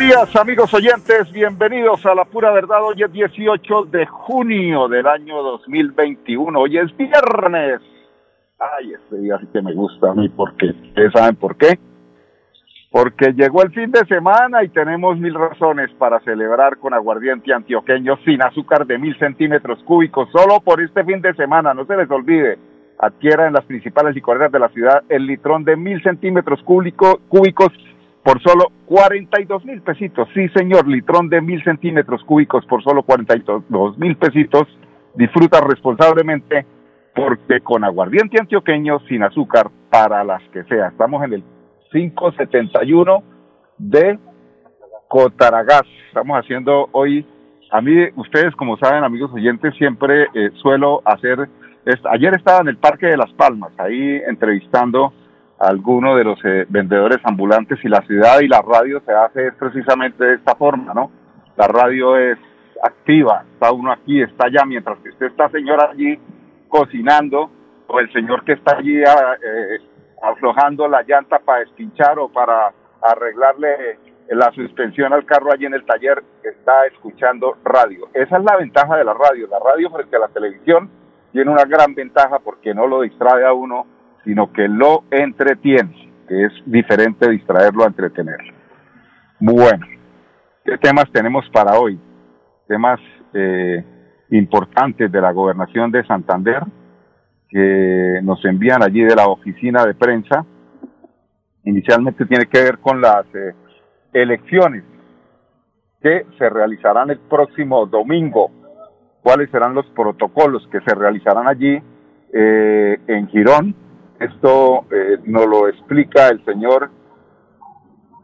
Días, amigos oyentes. Bienvenidos a La Pura Verdad. Hoy es 18 de junio del año 2021. Hoy es viernes. Ay, este día sí que me gusta a mí porque ustedes saben por qué. Porque llegó el fin de semana y tenemos mil razones para celebrar con aguardiente antioqueño sin azúcar de mil centímetros cúbicos. Solo por este fin de semana, no se les olvide. Adquiera en las principales licoreras de la ciudad el litrón de mil centímetros cúbicos por solo 42 mil pesitos. Sí, señor, litrón de mil centímetros cúbicos por solo 42 mil pesitos. Disfruta responsablemente porque con aguardiente antioqueño sin azúcar para las que sea. Estamos en el 571 de Cotaragás. Estamos haciendo hoy, a mí, ustedes como saben, amigos oyentes, siempre eh, suelo hacer, ayer estaba en el Parque de las Palmas, ahí entrevistando alguno de los eh, vendedores ambulantes y la ciudad y la radio se hace precisamente de esta forma, ¿no? La radio es activa, está uno aquí, está allá, mientras que usted está, señor, allí cocinando, o el señor que está allí ah, eh, aflojando la llanta para despinchar o para arreglarle la suspensión al carro allí en el taller, está escuchando radio. Esa es la ventaja de la radio. La radio frente a la televisión tiene una gran ventaja porque no lo distrae a uno sino que lo entretiene, que es diferente distraerlo a entretenerlo. Bueno, ¿qué temas tenemos para hoy? Temas eh, importantes de la gobernación de Santander que nos envían allí de la oficina de prensa. Inicialmente tiene que ver con las eh, elecciones que se realizarán el próximo domingo. ¿Cuáles serán los protocolos que se realizarán allí eh, en Girón? Esto eh, nos lo explica el señor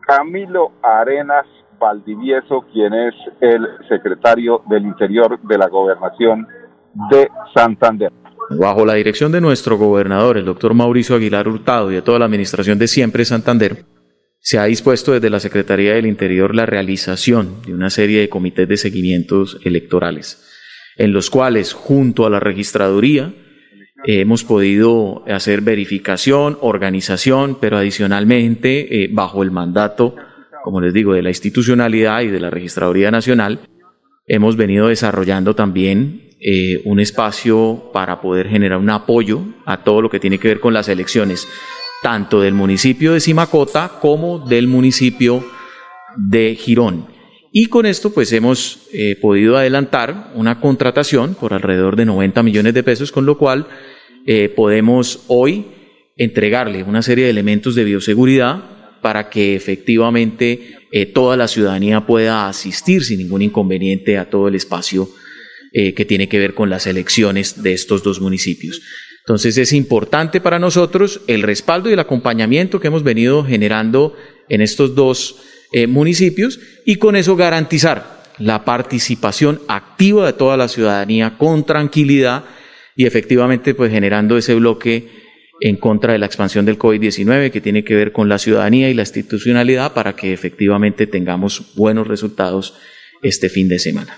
Camilo Arenas Valdivieso, quien es el secretario del Interior de la Gobernación de Santander. Bajo la dirección de nuestro gobernador, el doctor Mauricio Aguilar Hurtado y de toda la administración de Siempre Santander, se ha dispuesto desde la Secretaría del Interior la realización de una serie de comités de seguimientos electorales, en los cuales, junto a la registraduría, hemos podido hacer verificación, organización, pero adicionalmente, eh, bajo el mandato, como les digo, de la institucionalidad y de la Registraduría Nacional, hemos venido desarrollando también eh, un espacio para poder generar un apoyo a todo lo que tiene que ver con las elecciones, tanto del municipio de Simacota como del municipio de Girón. Y con esto pues hemos eh, podido adelantar una contratación por alrededor de 90 millones de pesos, con lo cual eh, podemos hoy entregarle una serie de elementos de bioseguridad para que efectivamente eh, toda la ciudadanía pueda asistir sin ningún inconveniente a todo el espacio eh, que tiene que ver con las elecciones de estos dos municipios. Entonces es importante para nosotros el respaldo y el acompañamiento que hemos venido generando en estos dos municipios y con eso garantizar la participación activa de toda la ciudadanía con tranquilidad y efectivamente pues generando ese bloque en contra de la expansión del COVID-19 que tiene que ver con la ciudadanía y la institucionalidad para que efectivamente tengamos buenos resultados este fin de semana.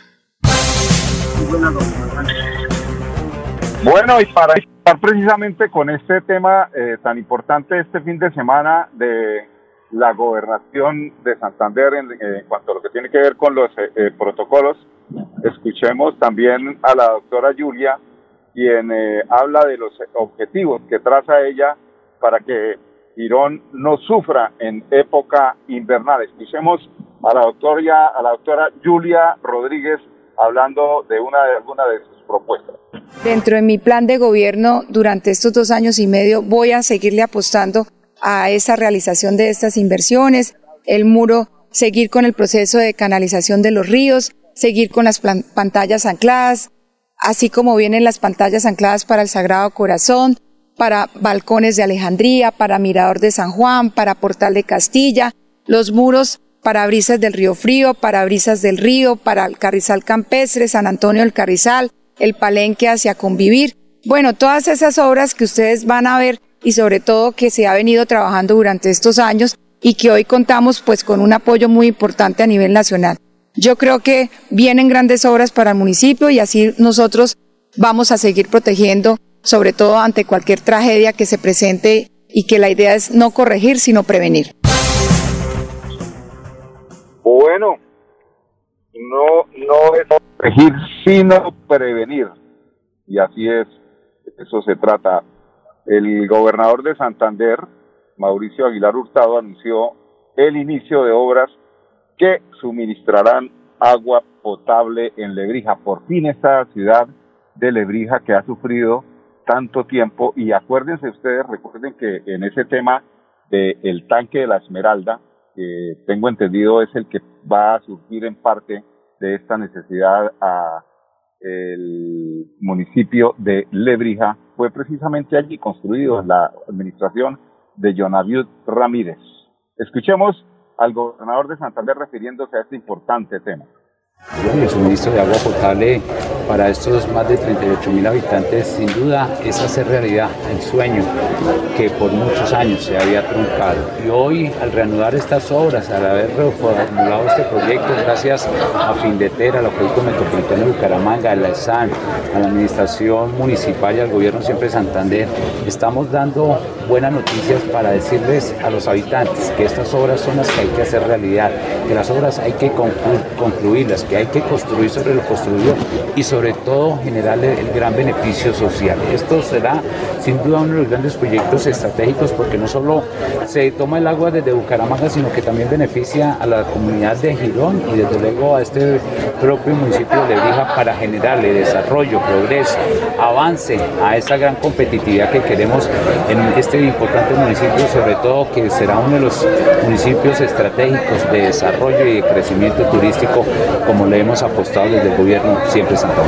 Bueno, y para estar precisamente con este tema eh, tan importante este fin de semana de la gobernación de Santander en, cuanto a lo que tiene que ver con los eh, eh, protocolos, escuchemos también a la doctora Julia quien eh, habla de los objetivos que traza ella para que Girón no sufra en época invernal. Escuchemos a la doctora, a la doctora Julia Rodríguez hablando de una de alguna de sus propuestas. Dentro de mi plan de gobierno durante estos dos años y medio voy a seguirle apostando a esa realización de estas inversiones, el muro, seguir con el proceso de canalización de los ríos, seguir con las pantallas ancladas, así como vienen las pantallas ancladas para el Sagrado Corazón, para balcones de Alejandría, para Mirador de San Juan, para Portal de Castilla, los muros parabrisas del Río Frío, parabrisas del Río, para el Carrizal Campestre, San Antonio del Carrizal, el Palenque hacia Convivir. Bueno, todas esas obras que ustedes van a ver y sobre todo que se ha venido trabajando durante estos años y que hoy contamos pues con un apoyo muy importante a nivel nacional. Yo creo que vienen grandes obras para el municipio y así nosotros vamos a seguir protegiendo, sobre todo ante cualquier tragedia que se presente y que la idea es no corregir, sino prevenir. Bueno, no, no es corregir, sino prevenir. Y así es, eso se trata. El gobernador de Santander, Mauricio Aguilar Hurtado, anunció el inicio de obras que suministrarán agua potable en Lebrija. Por fin esta ciudad de Lebrija que ha sufrido tanto tiempo y acuérdense ustedes, recuerden que en ese tema del tanque de la Esmeralda, que tengo entendido es el que va a surgir en parte de esta necesidad a el municipio de Lebrija, fue precisamente allí construido la administración de Jonaviud Ramírez. Escuchemos al gobernador de Santander refiriéndose a este importante tema. El suministro de agua potable para estos más de 38 mil habitantes sin duda es hacer realidad el sueño que por muchos años se había truncado. Y hoy al reanudar estas obras, al haber reformulado este proyecto, gracias a Findetera, al Acueducto Metropolitano de Bucaramanga, a la ESAN, a la Administración Municipal y al Gobierno siempre Santander, estamos dando buenas noticias para decirles a los habitantes que estas obras son las que hay que hacer realidad, que las obras hay que concluirlas, que hay que construir sobre lo construido y sobre todo generarle el gran beneficio social. Esto será sin duda uno de los grandes proyectos estratégicos porque no solo se toma el agua desde Bucaramanga, sino que también beneficia a la comunidad de Girón y desde luego a este propio municipio de Lebrija para generarle desarrollo, progreso, avance a esa gran competitividad que queremos en este importante municipio, sobre todo que será uno de los municipios estratégicos de desarrollo y de crecimiento turístico como le hemos apostado desde el gobierno siempre Santander.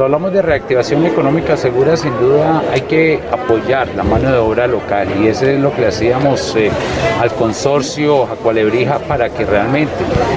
Cuando hablamos de reactivación económica segura, sin duda hay que apoyar la mano de obra local y eso es lo que le hacíamos eh, al consorcio Acualebrija para que realmente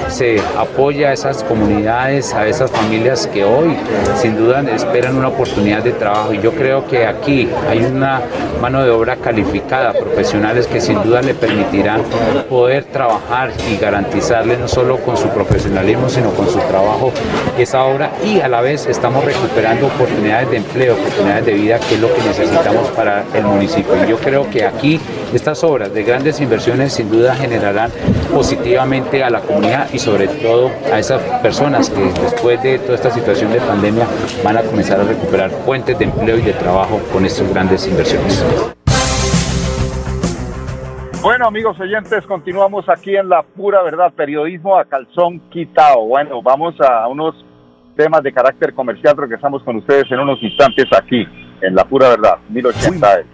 se apoye a esas comunidades, a esas familias que hoy sin duda esperan una oportunidad de trabajo. Y yo creo que aquí hay una mano de obra calificada, profesionales que sin duda le permitirán poder trabajar y garantizarle no solo con su profesionalismo sino con su trabajo esa obra y a la vez estamos recuperando oportunidades de empleo, oportunidades de vida que es lo que necesitamos para el municipio. Y yo creo que aquí estas obras de grandes inversiones sin duda generarán positivamente a la comunidad y sobre todo a esas personas que después de toda esta situación de pandemia van a comenzar a recuperar fuentes de empleo y de trabajo con estas grandes inversiones. Bueno, amigos oyentes, continuamos aquí en La Pura Verdad, periodismo a calzón quitado. Bueno, vamos a unos temas de carácter comercial. Regresamos con ustedes en unos instantes aquí en La Pura Verdad, 1080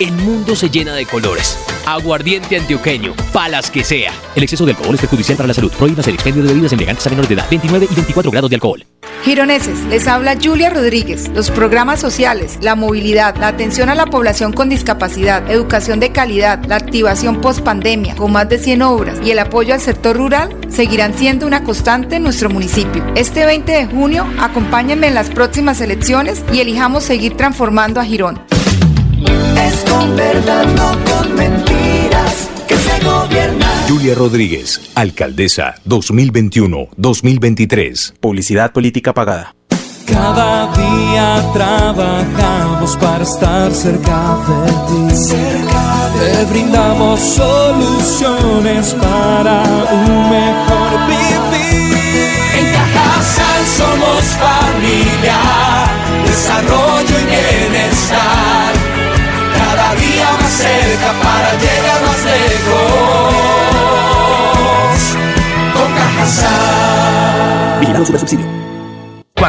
el mundo se llena de colores. Aguardiente antioqueño, palas que sea. El exceso de alcohol es perjudicial para la salud. Prohíbas el expendio de bebidas embriagantes a menores de edad. 29 y 24 grados de alcohol. Gironeses, les habla Julia Rodríguez. Los programas sociales, la movilidad, la atención a la población con discapacidad, educación de calidad, la activación post pandemia con más de 100 obras y el apoyo al sector rural seguirán siendo una constante en nuestro municipio. Este 20 de junio, acompáñenme en las próximas elecciones y elijamos seguir transformando a Girón. Es con verdad, no con mentiras, que se gobierna. Julia Rodríguez, alcaldesa 2021-2023. Publicidad política pagada. Cada día trabajamos para estar cerca de ti. Cerca Te brindamos soluciones para Cajasal. Vigilado Super Subsidio.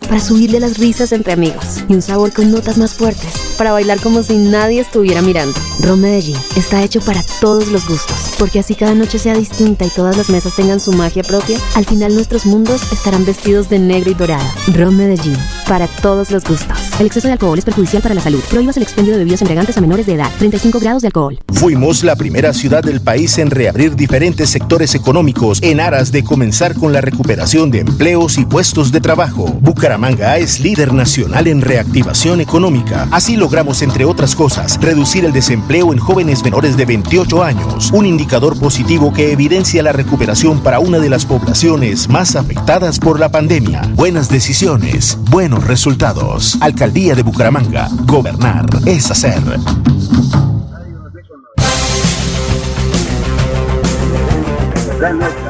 para subirle las risas entre amigos y un sabor con notas más fuertes para bailar como si nadie estuviera mirando. Ron Medellín está hecho para todos los gustos, porque así cada noche sea distinta y todas las mesas tengan su magia propia, al final nuestros mundos estarán vestidos de negro y dorado. Ron Medellín, para todos los gustos. El exceso de alcohol es perjudicial para la salud. Prohíbas el expendio de bebidas embriagantes a menores de edad. 35 grados de alcohol. Fuimos la primera ciudad del país en reabrir diferentes sectores económicos en aras de comenzar con la recuperación de empleos y puestos de trabajo. Bucaramanga es líder nacional en reactivación económica. Así logramos, entre otras cosas, reducir el desempleo en jóvenes menores de 28 años, un indicador positivo que evidencia la recuperación para una de las poblaciones más afectadas por la pandemia. Buenas decisiones, buenos resultados. Alcaldía de Bucaramanga. Gobernar es hacer.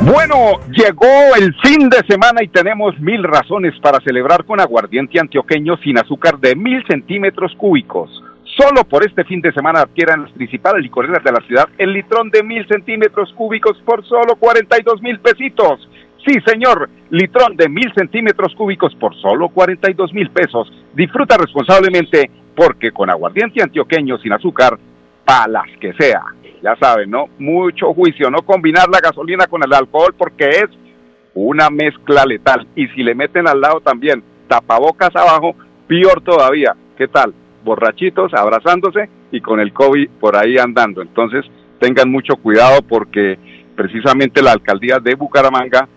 Bueno, llegó el fin de semana y tenemos mil razones para celebrar con aguardiente antioqueño sin azúcar de mil centímetros cúbicos. Solo por este fin de semana adquieran las principales licoreras de la ciudad el litrón de mil centímetros cúbicos por solo 42 mil pesitos. Sí, señor, litrón de mil centímetros cúbicos por solo 42 mil pesos. Disfruta responsablemente porque con aguardiente antioqueño sin azúcar, palas que sea ya saben, ¿no? Mucho juicio, no combinar la gasolina con el alcohol porque es una mezcla letal. Y si le meten al lado también tapabocas abajo, peor todavía. ¿Qué tal? Borrachitos, abrazándose y con el COVID por ahí andando. Entonces, tengan mucho cuidado porque precisamente la alcaldía de Bucaramanga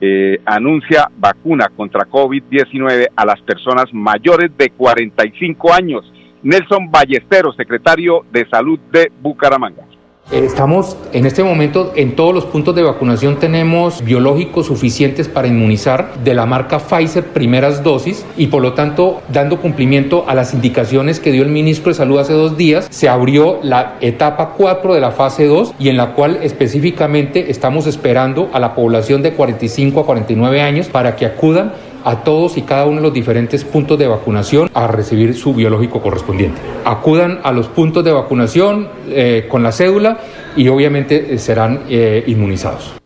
eh, anuncia vacuna contra COVID-19 a las personas mayores de 45 años. Nelson Ballesteros, secretario de Salud de Bucaramanga. Estamos en este momento en todos los puntos de vacunación tenemos biológicos suficientes para inmunizar de la marca Pfizer primeras dosis y por lo tanto dando cumplimiento a las indicaciones que dio el ministro de Salud hace dos días se abrió la etapa 4 de la fase 2 y en la cual específicamente estamos esperando a la población de 45 a 49 años para que acudan a todos y cada uno de los diferentes puntos de vacunación a recibir su biológico correspondiente. Acudan a los puntos de vacunación eh, con la cédula y obviamente eh, serán eh, inmunizados.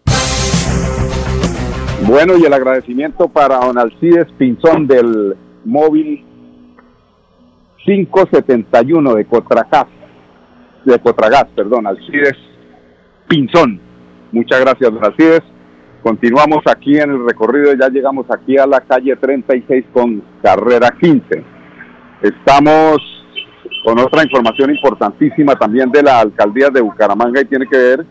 Bueno, y el agradecimiento para don Alcides Pinzón del móvil 571 de Cotragás, de Cotragás, perdón, Alcides Pinzón. Muchas gracias, don Alcides. Continuamos aquí en el recorrido, ya llegamos aquí a la calle 36 con carrera 15. Estamos con otra información importantísima también de la alcaldía de Bucaramanga y tiene que ver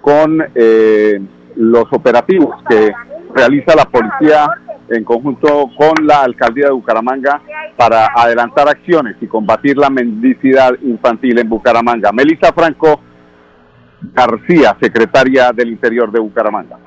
con eh, los operativos que realiza la policía en conjunto con la alcaldía de Bucaramanga para adelantar acciones y combatir la mendicidad infantil en Bucaramanga. Melissa Franco García, secretaria del Interior de Bucaramanga.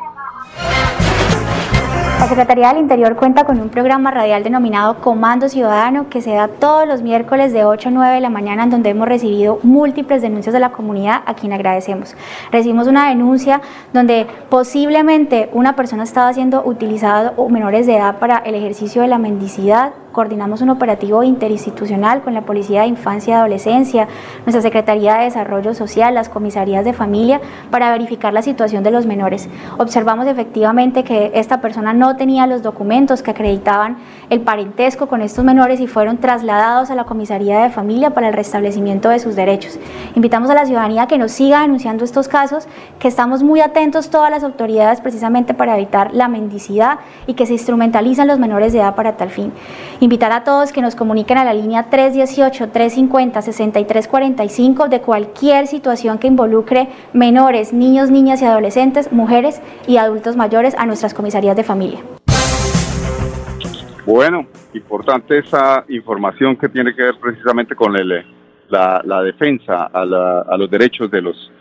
La Secretaría del Interior cuenta con un programa radial denominado Comando Ciudadano que se da todos los miércoles de 8 a 9 de la mañana en donde hemos recibido múltiples denuncias de la comunidad a quien agradecemos. Recibimos una denuncia donde posiblemente una persona estaba siendo utilizada o menores de edad para el ejercicio de la mendicidad coordinamos un operativo interinstitucional con la Policía de Infancia y Adolescencia, nuestra Secretaría de Desarrollo Social, las comisarías de familia, para verificar la situación de los menores. Observamos efectivamente que esta persona no tenía los documentos que acreditaban el parentesco con estos menores y fueron trasladados a la comisaría de familia para el restablecimiento de sus derechos. Invitamos a la ciudadanía que nos siga denunciando estos casos, que estamos muy atentos todas las autoridades precisamente para evitar la mendicidad y que se instrumentalizan los menores de edad para tal fin. Invitar a todos que nos comuniquen a la línea 318-350-6345 de cualquier situación que involucre menores, niños, niñas y adolescentes, mujeres y adultos mayores a nuestras comisarías de familia. Bueno, importante esa información que tiene que ver precisamente con el, la, la defensa a, la, a los derechos de los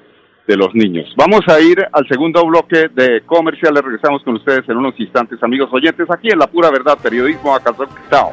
de los niños. Vamos a ir al segundo bloque de comerciales. Regresamos con ustedes en unos instantes, amigos oyentes, aquí en La Pura Verdad, Periodismo a Chao.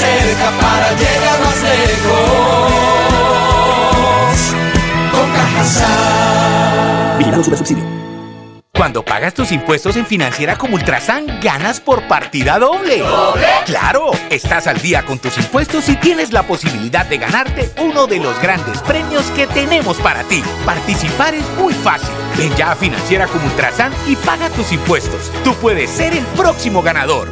Cerca para llegar más lejos. Con Cajasal. Vigilado Super Subsidio. Cuando pagas tus impuestos en Financiera como Ultrasan, ganas por partida doble. ¿Doble? ¡Claro! Estás al día con tus impuestos y tienes la posibilidad de ganarte uno de los grandes premios que tenemos para ti. Participar es muy fácil. Ven ya a Financiera como Ultrasan y paga tus impuestos. Tú puedes ser el próximo ganador.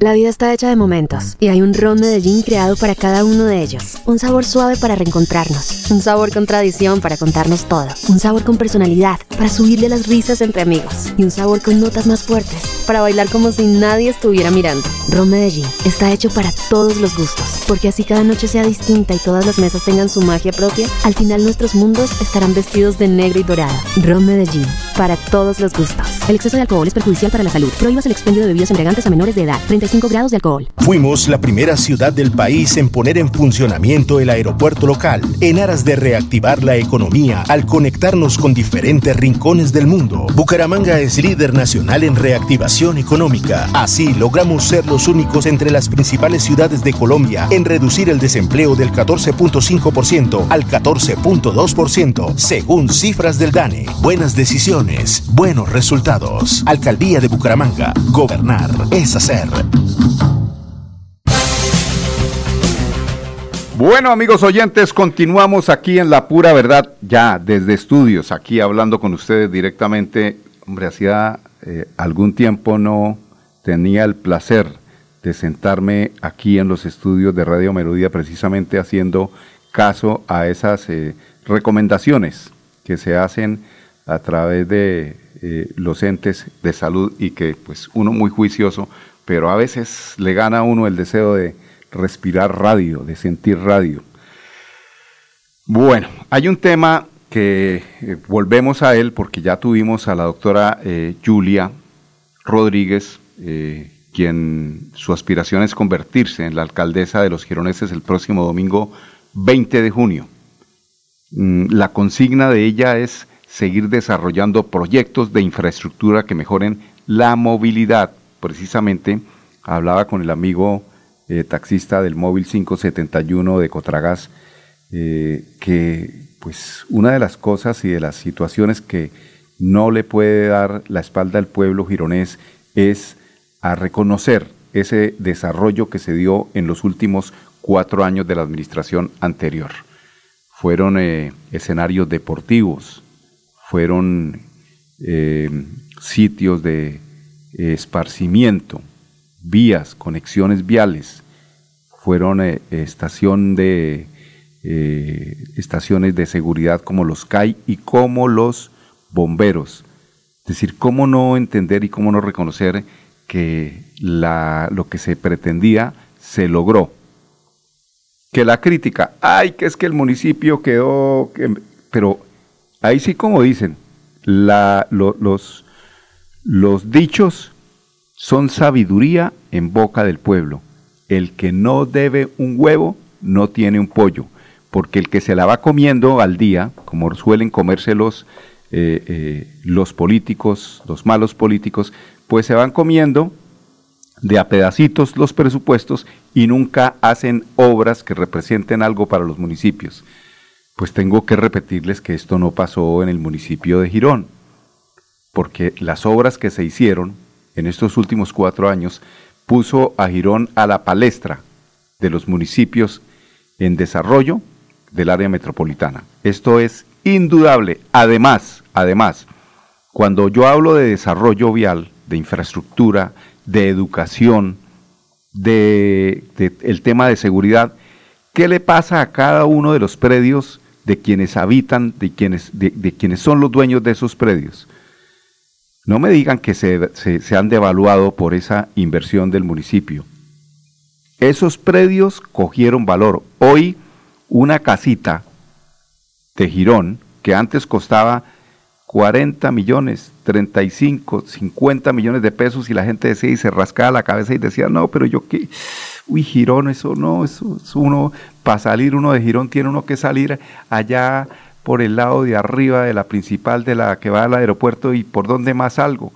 La vida está hecha de momentos y hay un ron Medellín creado para cada uno de ellos. Un sabor suave para reencontrarnos, un sabor con tradición para contarnos todo, un sabor con personalidad para subirle las risas entre amigos y un sabor con notas más fuertes para bailar como si nadie estuviera mirando. Ron Medellín está hecho para todos los gustos, porque así cada noche sea distinta y todas las mesas tengan su magia propia, al final nuestros mundos estarán vestidos de negro y dorado. Ron Medellín, para todos los gustos. El exceso de alcohol es perjudicial para la salud. Prohíbas el expendio de bebidas embriagantes a menores de edad. 35 grados de alcohol. Fuimos la primera ciudad del país en poner en funcionamiento el aeropuerto local, en aras de reactivar la economía al conectarnos con diferentes rincones del mundo. Bucaramanga es líder nacional en reactivación económica. Así logramos ser los únicos entre las principales ciudades de Colombia en reducir el desempleo del 14.5% al 14.2%, según cifras del DANE. Buenas decisiones, buenos resultados. Alcaldía de Bucaramanga. Gobernar es hacer. Bueno, amigos oyentes, continuamos aquí en La Pura Verdad, ya desde estudios, aquí hablando con ustedes directamente. Hombre, hacía eh, algún tiempo no tenía el placer de sentarme aquí en los estudios de Radio Melodía, precisamente haciendo caso a esas eh, recomendaciones que se hacen a través de eh, los entes de salud y que pues uno muy juicioso, pero a veces le gana a uno el deseo de respirar radio, de sentir radio. Bueno, hay un tema que eh, volvemos a él porque ya tuvimos a la doctora eh, Julia Rodríguez, quien su aspiración es convertirse en la alcaldesa de los Gironeses el próximo domingo 20 de junio. Mm, la consigna de ella es seguir desarrollando proyectos de infraestructura que mejoren la movilidad. Precisamente hablaba con el amigo eh, taxista del móvil 571 de Cotragas, eh, que pues una de las cosas y de las situaciones que no le puede dar la espalda al pueblo gironés es a reconocer ese desarrollo que se dio en los últimos cuatro años de la administración anterior. Fueron eh, escenarios deportivos, fueron sitios de esparcimiento, vías, conexiones viales, fueron eh, estación de, eh, estaciones de seguridad como los CAI y como los bomberos. decir, ¿cómo no entender y cómo no reconocer que lo que se pretendía se logró? Que la crítica, ay, que es que el municipio quedó, pero ahí sí como dicen, la, los, los dichos son sabiduría en boca del pueblo. El que no debe un huevo no tiene un pollo, porque el que se la va comiendo al día, como suelen comerse los, eh, eh, los políticos, los malos políticos, pues se van comiendo de a pedacitos los presupuestos y nunca hacen obras que representen algo para los municipios. Pues tengo que repetirles que esto no pasó en el municipio de Girón, porque las obras que se hicieron en estos últimos cuatro años puso a Girón a la palestra de los municipios en desarrollo del área metropolitana. Esto es indudable. Además, además, cuando yo hablo de desarrollo vial, de infraestructura, de educación, de, el tema de seguridad, ¿qué le pasa a cada uno de los predios de quienes habitan, de quienes, de, quienes son los dueños de esos predios? No me digan que se, se han devaluado por esa inversión del municipio. Esos predios cogieron valor. Hoy una casita de Girón, que antes costaba 40 millones, 35, 50 millones de pesos y la gente decía y se rascaba la cabeza y decía, no, pero yo qué, uy, Girón, eso no, eso es uno, para salir uno de Girón tiene uno que salir allá por el lado de arriba de la principal de la que va al aeropuerto y por dónde más algo.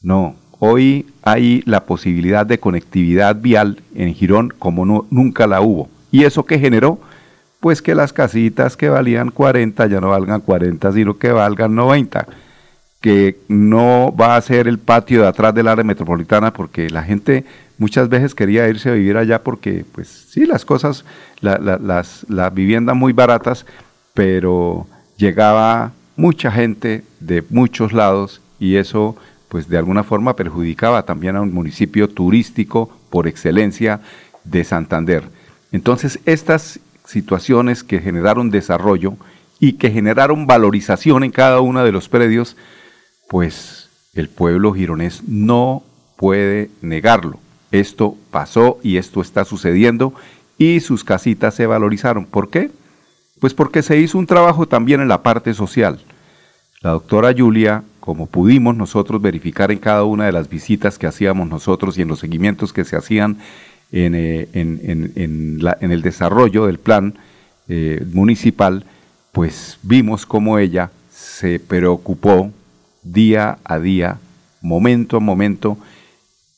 No, Hoy hay la posibilidad de conectividad vial en Girón como no, nunca la hubo. ¿Y eso qué generó? Pues que las casitas que valían 40 ya no valgan 40, sino que valgan 90. Que no va a ser el patio de atrás del área metropolitana porque la gente muchas veces quería irse a vivir allá porque, pues sí, las cosas, las, las viviendas muy baratas, pero llegaba mucha gente de muchos lados y eso pues de alguna forma perjudicaba también a un municipio turístico por excelencia de Santander. Entonces, estas situaciones que generaron desarrollo y que generaron valorización en cada uno de los predios, pues el pueblo gironés no puede negarlo. Esto pasó y esto está sucediendo y sus casitas se valorizaron. ¿Por qué? Pues porque se hizo un trabajo también en la parte social. La doctora Julia como pudimos nosotros verificar en cada una de las visitas que hacíamos nosotros y en los seguimientos que se hacían en, eh, el desarrollo del plan eh, municipal, pues vimos cómo ella se preocupó día a día, momento a momento,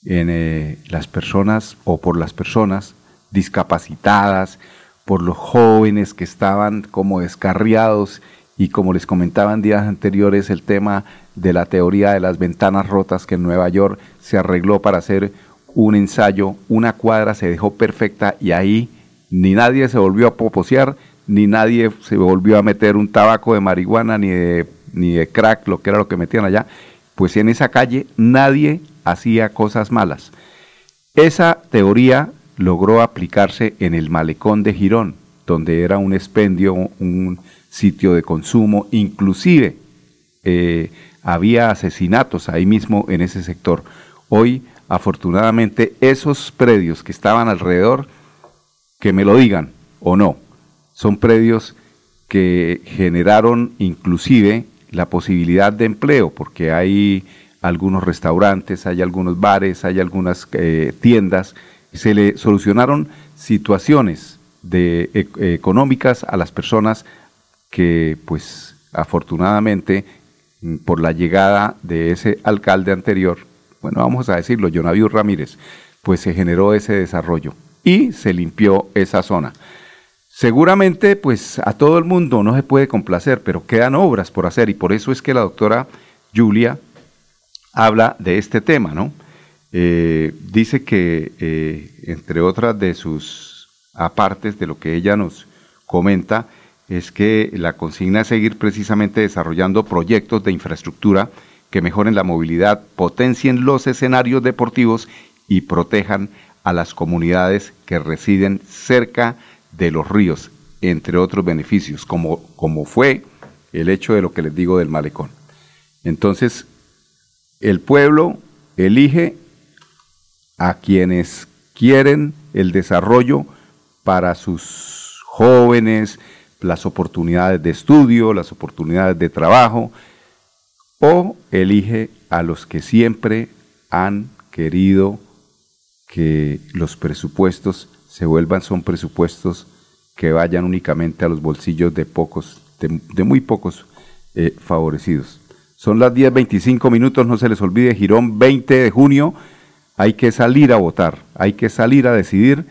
en eh, las personas o por las personas discapacitadas, por los jóvenes que estaban como descarriados y como les comentaba en días anteriores, el tema de la teoría de las ventanas rotas que en Nueva York se arregló para hacer un ensayo, una cuadra se dejó perfecta y ahí ni nadie se volvió a poposear, ni nadie se volvió a meter un tabaco de marihuana, ni de, ni de crack, lo que era lo que metían allá. Pues en esa calle nadie hacía cosas malas. Esa teoría logró aplicarse en el malecón de Girón, donde era un expendio, un, sitio de consumo, inclusive eh, había asesinatos ahí mismo en ese sector. Hoy, afortunadamente, esos predios que estaban alrededor, que me lo digan o no, son predios que generaron inclusive la posibilidad de empleo, porque hay algunos restaurantes, hay algunos bares, hay algunas eh, tiendas, se le solucionaron situaciones e, económicas a las personas que pues afortunadamente mm, por la llegada de ese alcalde anterior, bueno, vamos a decirlo, Jonaviu Ramírez, pues se generó ese desarrollo y se limpió esa zona. Seguramente, pues a todo el mundo no se puede complacer, pero quedan obras por hacer y por eso es que la doctora Julia habla de este tema, ¿no? Eh, dice que, eh, entre otras de sus apartes de lo que ella nos comenta, es que la consigna es seguir precisamente desarrollando proyectos de infraestructura que mejoren la movilidad, potencien los escenarios deportivos y protejan a las comunidades que residen cerca de los ríos, entre otros beneficios, como, como fue el hecho de lo que les digo del malecón. Entonces, el pueblo elige a quienes quieren el desarrollo para sus jóvenes, las oportunidades de estudio, las oportunidades de trabajo, o elige a los que siempre han querido que los presupuestos se vuelvan, son presupuestos que vayan únicamente a los bolsillos de pocos, de, muy pocos eh, favorecidos. Son las 10.25 minutos, no se les olvide, Girón 20 de junio, hay que salir a votar, hay que salir a decidir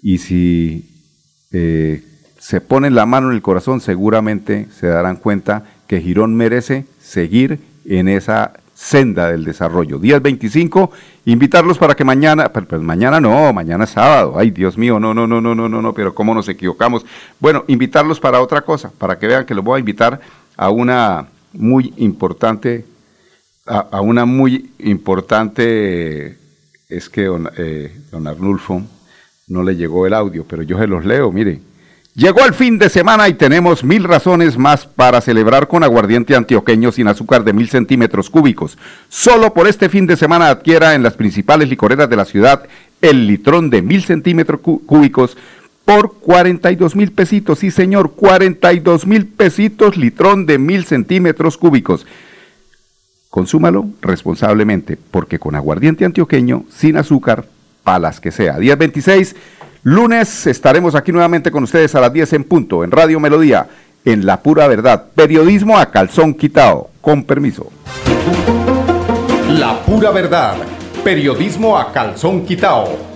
y si eh, se ponen la mano en el corazón, seguramente se darán cuenta que Girón merece seguir en esa senda del desarrollo. 10.25, invitarlos para que mañana, pues, pues mañana no, mañana es sábado, ay Dios mío, no, no, no, no, no, no, no, pero cómo nos equivocamos. Bueno, invitarlos para otra cosa, para que vean que los voy a invitar a una muy importante, a, una muy importante, es que don, eh, don Arnulfo no le llegó el audio, pero yo se los leo, mire. Llegó el fin de semana y tenemos mil razones más para celebrar con aguardiente antioqueño sin azúcar de mil centímetros cúbicos. Solo por este fin de semana adquiera en las principales licoreras de la ciudad el litrón de mil centímetros cúbicos por 42 mil pesitos. Sí, señor, 42 mil pesitos litrón de mil centímetros cúbicos. Consúmalo responsablemente, porque con aguardiente antioqueño sin azúcar, palas que sea. 1026 Lunes estaremos aquí nuevamente con ustedes a las 10 en punto en Radio Melodía, en La Pura Verdad. Periodismo a calzón quitado. Con permiso. La Pura Verdad. Periodismo a calzón quitado.